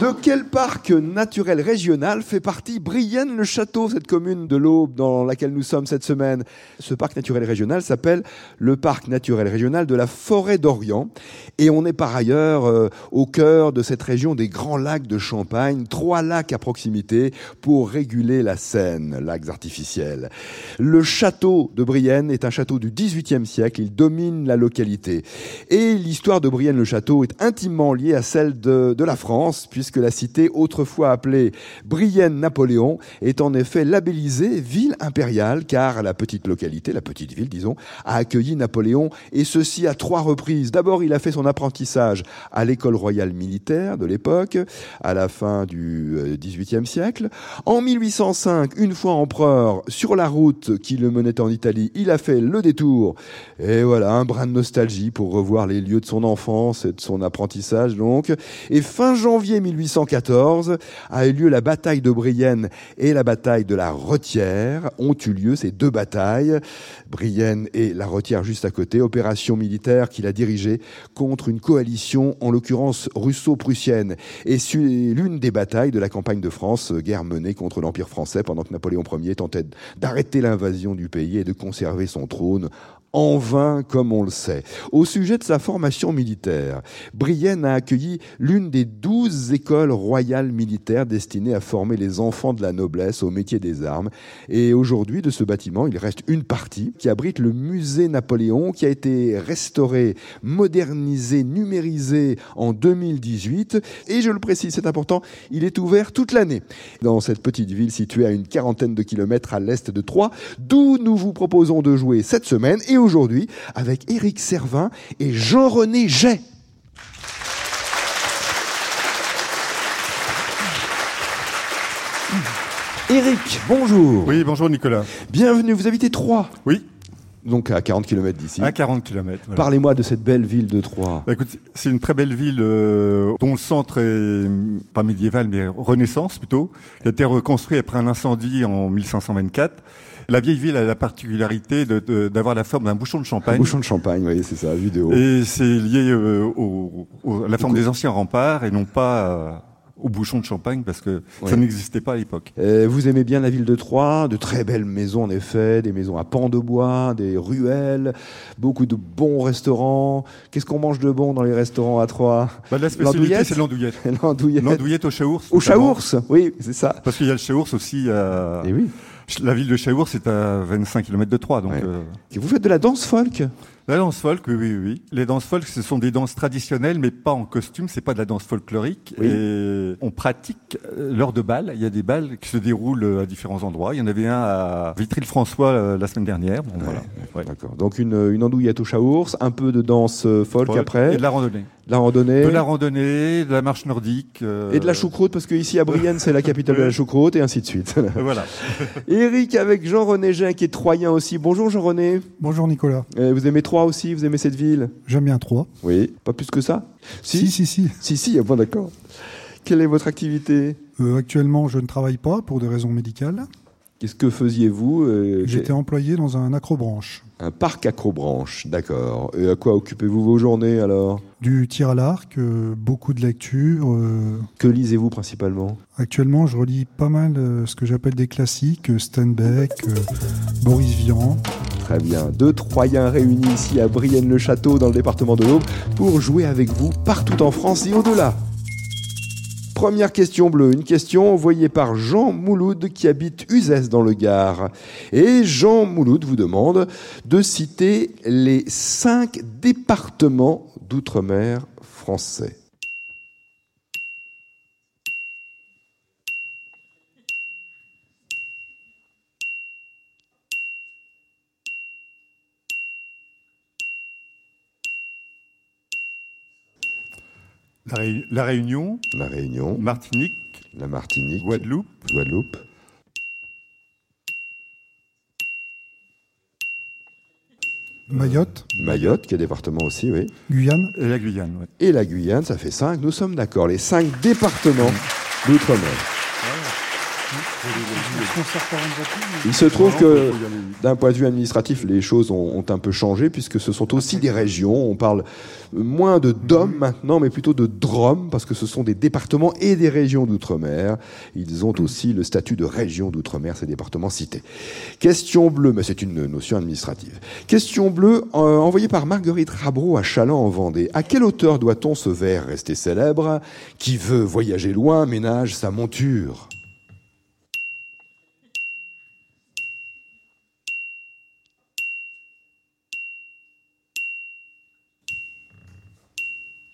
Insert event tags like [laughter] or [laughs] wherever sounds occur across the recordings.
de quel parc naturel régional fait partie Brienne-le-Château, cette commune de l'Aube dans laquelle nous sommes cette semaine? Ce parc naturel régional s'appelle le parc naturel régional de la forêt d'Orient. Et on est par ailleurs euh, au cœur de cette région des grands lacs de Champagne, trois lacs à proximité pour réguler la Seine, lacs artificiels. Le château de Brienne est un château du XVIIIe siècle, il domine la localité. Et l'histoire de Brienne-le-Château est intimement liée à celle de, la France que la cité, autrefois appelée Brienne-Napoléon, est en effet labellisée ville impériale, car la petite localité, la petite ville, disons, a accueilli Napoléon, et ceci à trois reprises. D'abord, il a fait son apprentissage à l'école royale militaire de l'époque, à la fin du XVIIIe siècle. En 1805, une fois empereur, sur la route qui le menait en Italie, il a fait le détour. Et voilà, un brin de nostalgie pour revoir les lieux de son enfance et de son apprentissage, donc. Et fin janvier 1814 a eu lieu la bataille de Brienne et la bataille de la Retière. Ont eu lieu ces deux batailles, Brienne et la Retière juste à côté, opération militaire qu'il a dirigée contre une coalition, en l'occurrence russo-prussienne. Et c'est l'une des batailles de la campagne de France, guerre menée contre l'Empire français pendant que Napoléon Ier tentait d'arrêter l'invasion du pays et de conserver son trône en vain, comme on le sait. Au sujet de sa formation militaire, Brienne a accueilli l'une des douze écoles royales militaires destinées à former les enfants de la noblesse au métier des armes. Et aujourd'hui, de ce bâtiment, il reste une partie qui abrite le musée Napoléon, qui a été restauré, modernisé, numérisé en 2018. Et je le précise, c'est important, il est ouvert toute l'année dans cette petite ville située à une quarantaine de kilomètres à l'est de Troyes, d'où nous vous proposons de jouer cette semaine. Aujourd'hui avec Éric Servin et Jean-René Jay. Éric, bonjour. Oui, bonjour Nicolas. Bienvenue, vous habitez Troyes Oui. Donc à 40 km d'ici. À 40 km. Voilà. Parlez-moi de cette belle ville de Troyes. Bah, écoute, c'est une très belle ville euh, dont le centre est pas médiéval mais Renaissance plutôt, qui a été reconstruit après un incendie en 1524. La vieille ville a la particularité d'avoir la forme d'un bouchon de champagne. Un bouchon de champagne, oui, c'est ça, vu de haut. Et c'est lié euh, au, au, à la forme des anciens remparts et non pas au bouchon de champagne parce que ça n'existait pas à l'époque. vous aimez bien la ville de Troyes, de très belles maisons en effet, des maisons à pans de bois, des ruelles, beaucoup de bons restaurants. Qu'est-ce qu'on mange de bon dans les restaurants à Troyes? Bah, La spécialité c'est l'andouillette. [laughs] l'andouillette. L'andouillette au Chaours. Au Chaours, oui, c'est ça. Parce qu'il y a le Chaours aussi. Euh... Et oui. La ville de Chaours c'est à 25 km de Troyes. Donc, euh... Et vous faites de la danse folk? La danse folk, oui, oui, oui. Les danses folk, ce sont des danses traditionnelles, mais pas en costume. C'est pas de la danse folklorique. Et on pratique euh, lors de balles. Il y a des balles qui se déroulent euh, à différents endroits. Il y en avait un à Vitry-le-François euh, la semaine dernière. Bon, voilà. Ouais. D'accord. Donc une, une andouillette au chaours, un peu de danse folk, folk après. Et de la randonnée. La randonnée. De la randonnée, de la marche nordique. Euh... Et de la choucroute, parce que ici à Brienne, c'est la capitale de la [laughs] choucroute, et ainsi de suite. [laughs] voilà. Eric avec Jean-René Jean, qui est troyen aussi. Bonjour Jean-René. Bonjour Nicolas. Vous aimez Troyes aussi Vous aimez cette ville? J'aime bien Troyes. Oui. Pas plus que ça? Si, si, si. Si, si, bon d'accord. Quelle est votre activité? Euh, Actuellement, je ne travaille pas pour des raisons médicales. Qu'est-ce que faisiez-vous euh, J'étais employé dans un acrobranche. Un parc acrobranche, d'accord. Et à quoi occupez-vous vos journées alors? Du tir à l'arc, euh, beaucoup de lectures. Euh... Que lisez-vous principalement? Actuellement, je relis pas mal ce que j'appelle des classiques, Steinbeck, Boris Vian. Très bien. Deux Troyens réunis ici à Brienne-le-Château dans le département de l'Aube pour jouer avec vous partout en France et au-delà. Première question bleue, une question envoyée par Jean Mouloud qui habite Uzès dans le Gard. Et Jean Mouloud vous demande de citer les cinq départements d'outre-mer français. La, Ré la, Réunion. La Réunion. Martinique. La Martinique. Guadeloupe. Guadeloupe. Mayotte. Mayotte, qui est département aussi, oui. Guyane. Et la Guyane, oui. Et la Guyane, ça fait cinq. Nous sommes d'accord. Les cinq départements d'outre-mer. Il se trouve que d'un point de vue administratif, les choses ont, un peu changé puisque ce sont aussi des régions. On parle moins de DOM maintenant, mais plutôt de DROM parce que ce sont des départements et des régions d'outre-mer. Ils ont aussi le statut de région d'outre-mer, ces départements cités. Question bleue, mais c'est une notion administrative. Question bleue euh, envoyée par Marguerite Rabreau à Chaland en Vendée. À quelle hauteur doit-on ce vers rester célèbre? Qui veut voyager loin ménage sa monture?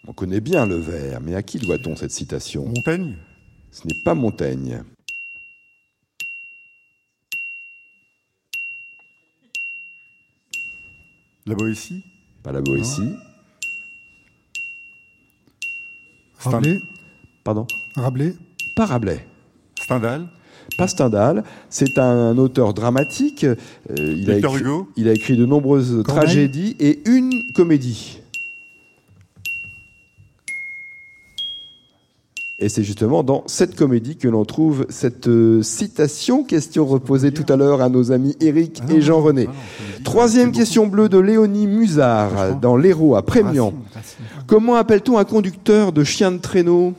On connaît bien le vers, mais à qui doit-on cette citation? Montaigne Ce n'est pas Montaigne. La Boétie? Pas la Boétie. Rabelais? Pardon? Rabelais Pas Rabelais. Stendhal? Pas Stendhal. C'est un auteur dramatique. Euh, il, a écrit, Hugo? il a écrit de nombreuses tragédies et une comédie. Et c'est justement dans cette comédie que l'on trouve cette euh, citation, question reposée tout à l'heure à nos amis Eric et Jean-René. Troisième question bleue de Léonie Musard dans l'Hérault à Prémian. Comment appelle-t-on un conducteur de chien de traîneau?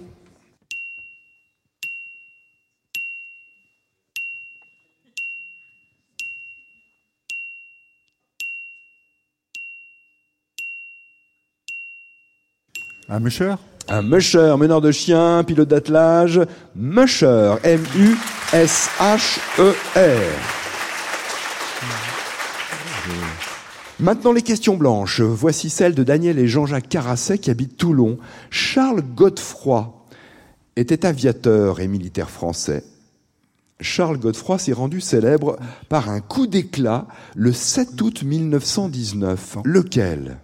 Un musher un musher, meneur de chien, pilote d'attelage, musher, M-U-S-H-E-R. Maintenant les questions blanches. Voici celle de Daniel et Jean-Jacques Carasset qui habitent Toulon. Charles Godefroy était aviateur et militaire français. Charles Godefroy s'est rendu célèbre par un coup d'éclat le 7 août 1919. Lequel?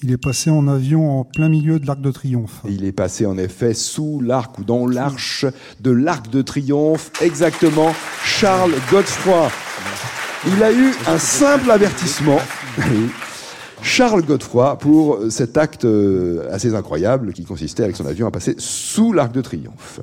Il est passé en avion en plein milieu de l'Arc de Triomphe. Il est passé en effet sous l'arc ou dans l'arche de l'Arc de Triomphe, exactement, Charles Godefroy. Il a eu un simple avertissement. [laughs] Charles Godefroy pour cet acte euh, assez incroyable qui consistait avec son avion à passer sous l'Arc de Triomphe.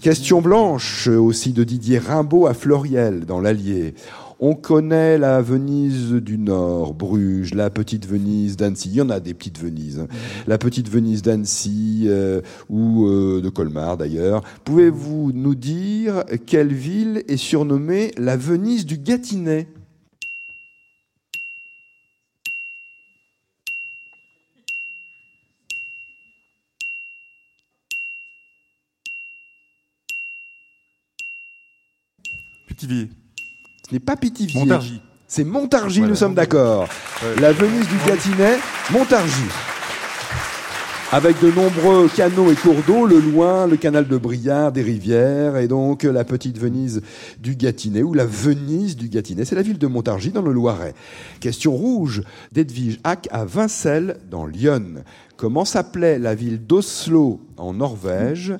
Question blanche aussi de Didier Rimbaud à Floriel dans l'Allier. On connaît la Venise du Nord, Bruges, la petite Venise d'Annecy. Il y en a des petites Venises. Hein. La petite Venise d'Annecy euh, ou euh, de Colmar d'ailleurs. Pouvez-vous nous dire quelle ville est surnommée la Venise du Gâtinais? Pithiviers. Ce n'est pas Pithiviers. Montargis. C'est Montargis, nous sommes d'accord. La Venise du Gâtinais, Montargis. Avec de nombreux canaux et cours d'eau, le loin, le canal de Briard, des rivières, et donc la petite Venise du Gâtinais, ou la Venise du Gâtinais. C'est la ville de Montargis, dans le Loiret. Question rouge d'Edwige Hack à Vincelles, dans Lyon. Comment s'appelait la ville d'Oslo, en Norvège,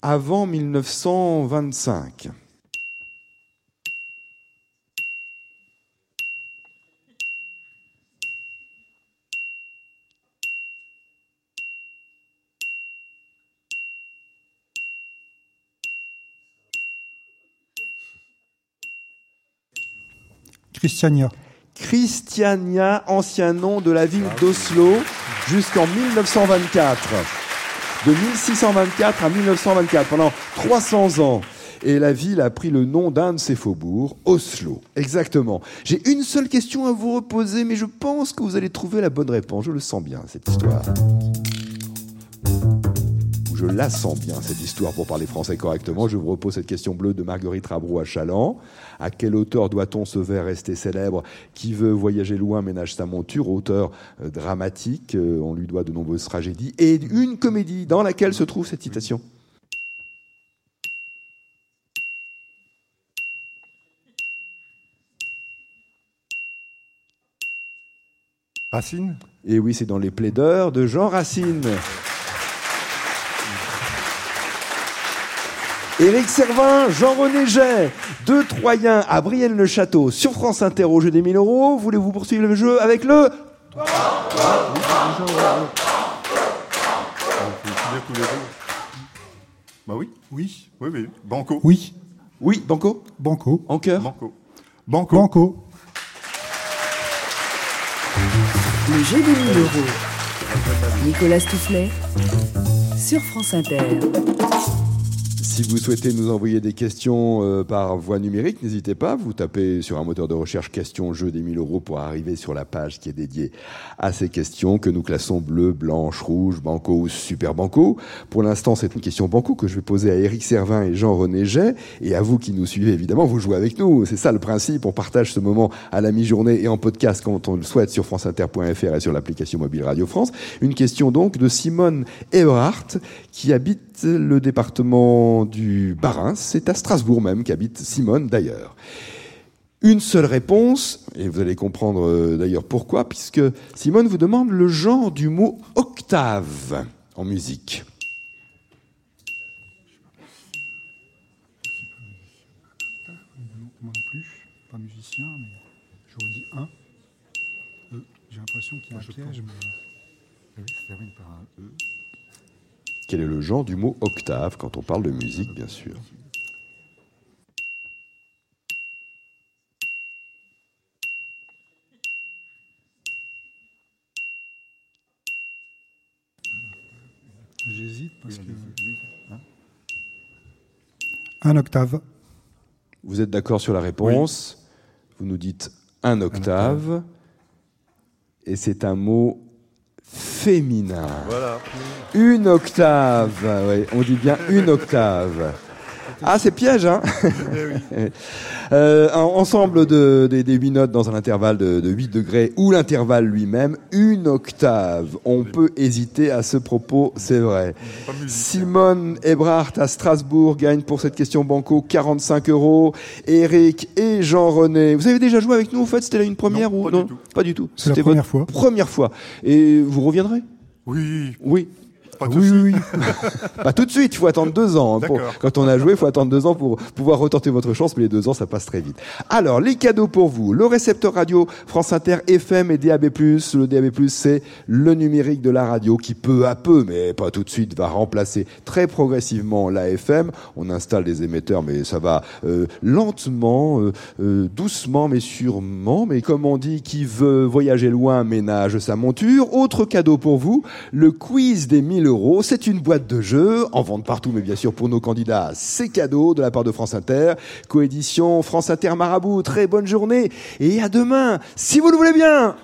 avant 1925 Christiania. Christiania, ancien nom de la ville d'Oslo, jusqu'en 1924. De 1624 à 1924, pendant 300 ans. Et la ville a pris le nom d'un de ses faubourgs, Oslo. Exactement. J'ai une seule question à vous reposer, mais je pense que vous allez trouver la bonne réponse. Je le sens bien, cette histoire la sens bien, cette histoire, pour parler français correctement. Je vous repose cette question bleue de Marguerite Rabroux à Chaland. À quelle hauteur doit-on ce vers rester célèbre Qui veut voyager loin ménage sa monture Auteur euh, dramatique, euh, on lui doit de nombreuses tragédies. Et une comédie dans laquelle se trouve cette citation Racine? Et oui, c'est dans les plaideurs de Jean Racine. Éric Servin, Jean-René Jay, deux Troyens à Brienne-le-Château sur France Inter au jeu des 1000 euros. Voulez-vous poursuivre le jeu avec le Bah oui. Oui. Oui, oui. Banco. Oui. Oui, Banco Banco. En cœur Banco. Banco. Banco. Le jeu des 1000 euros. Nicolas Toufflet sur France Inter. Si vous souhaitez nous envoyer des questions euh, par voie numérique, n'hésitez pas. Vous tapez sur un moteur de recherche questions jeu des 1000 euros pour arriver sur la page qui est dédiée à ces questions que nous classons bleu, blanche, rouge, banco ou super banco. Pour l'instant, c'est une question banco que je vais poser à Éric Servin et Jean-René Jay. Et à vous qui nous suivez, évidemment, vous jouez avec nous. C'est ça le principe. On partage ce moment à la mi-journée et en podcast quand on le souhaite sur franceinter.fr et sur l'application mobile Radio France. Une question donc de Simone Eberhardt qui habite le département du Bas-Rhin. C'est à Strasbourg même qu'habite Simone d'ailleurs. Une seule réponse, et vous allez comprendre euh, d'ailleurs pourquoi, puisque Simone vous demande le genre du mot octave en musique. Moi non plus, pas musicien, mais j'aurais dit un. E. J'ai l'impression qu'il y a un piège, mais Oui, ça termine par un E. Quel est le genre du mot octave quand on parle de musique, bien sûr j'hésite parce que. Hein Un octave. Vous êtes d'accord sur la réponse Vous nous dites un octave. Et c'est un mot féminin. Voilà. Une octave. Ouais, on dit bien une octave. Ah, c'est piège, hein [laughs] Euh, un ensemble de, des, des huit notes dans un intervalle de, de 8 degrés ou l'intervalle lui-même, une octave. On peut hésiter à ce propos, c'est vrai. Simone Ebrard à Strasbourg gagne pour cette question banco 45 euros. Eric et Jean-René. Vous avez déjà joué avec nous, en fait C'était une première Non, ou pas du non tout. Pas du tout. C'est la C'était première votre fois. Première fois. Et vous reviendrez? Oui, Oui. Pas tout oui, de oui, suite. oui. [laughs] Pas tout de suite, il faut attendre deux ans. hein, pour- quand on a joué, il faut attendre deux ans pour pouvoir retenter votre chance, mais les deux ans, ça passe très vite. Alors, les cadeaux pour vous. Le récepteur radio France Inter FM et DAB+. Le DAB+, c'est le numérique de la radio qui, peu à peu, mais pas tout de suite, va remplacer très progressivement la FM. On installe des émetteurs, mais ça va euh, lentement, euh, euh, doucement, mais sûrement. Mais comme on dit, qui veut voyager loin ménage sa monture. Autre cadeau pour vous, le quiz des 1000 C'est une boîte de jeux, en vente partout, mais bien sûr pour nos candidats, c'est cadeau de la part de France Inter. Coédition France Inter Marabout. Très bonne journée et à demain, si vous le voulez bien.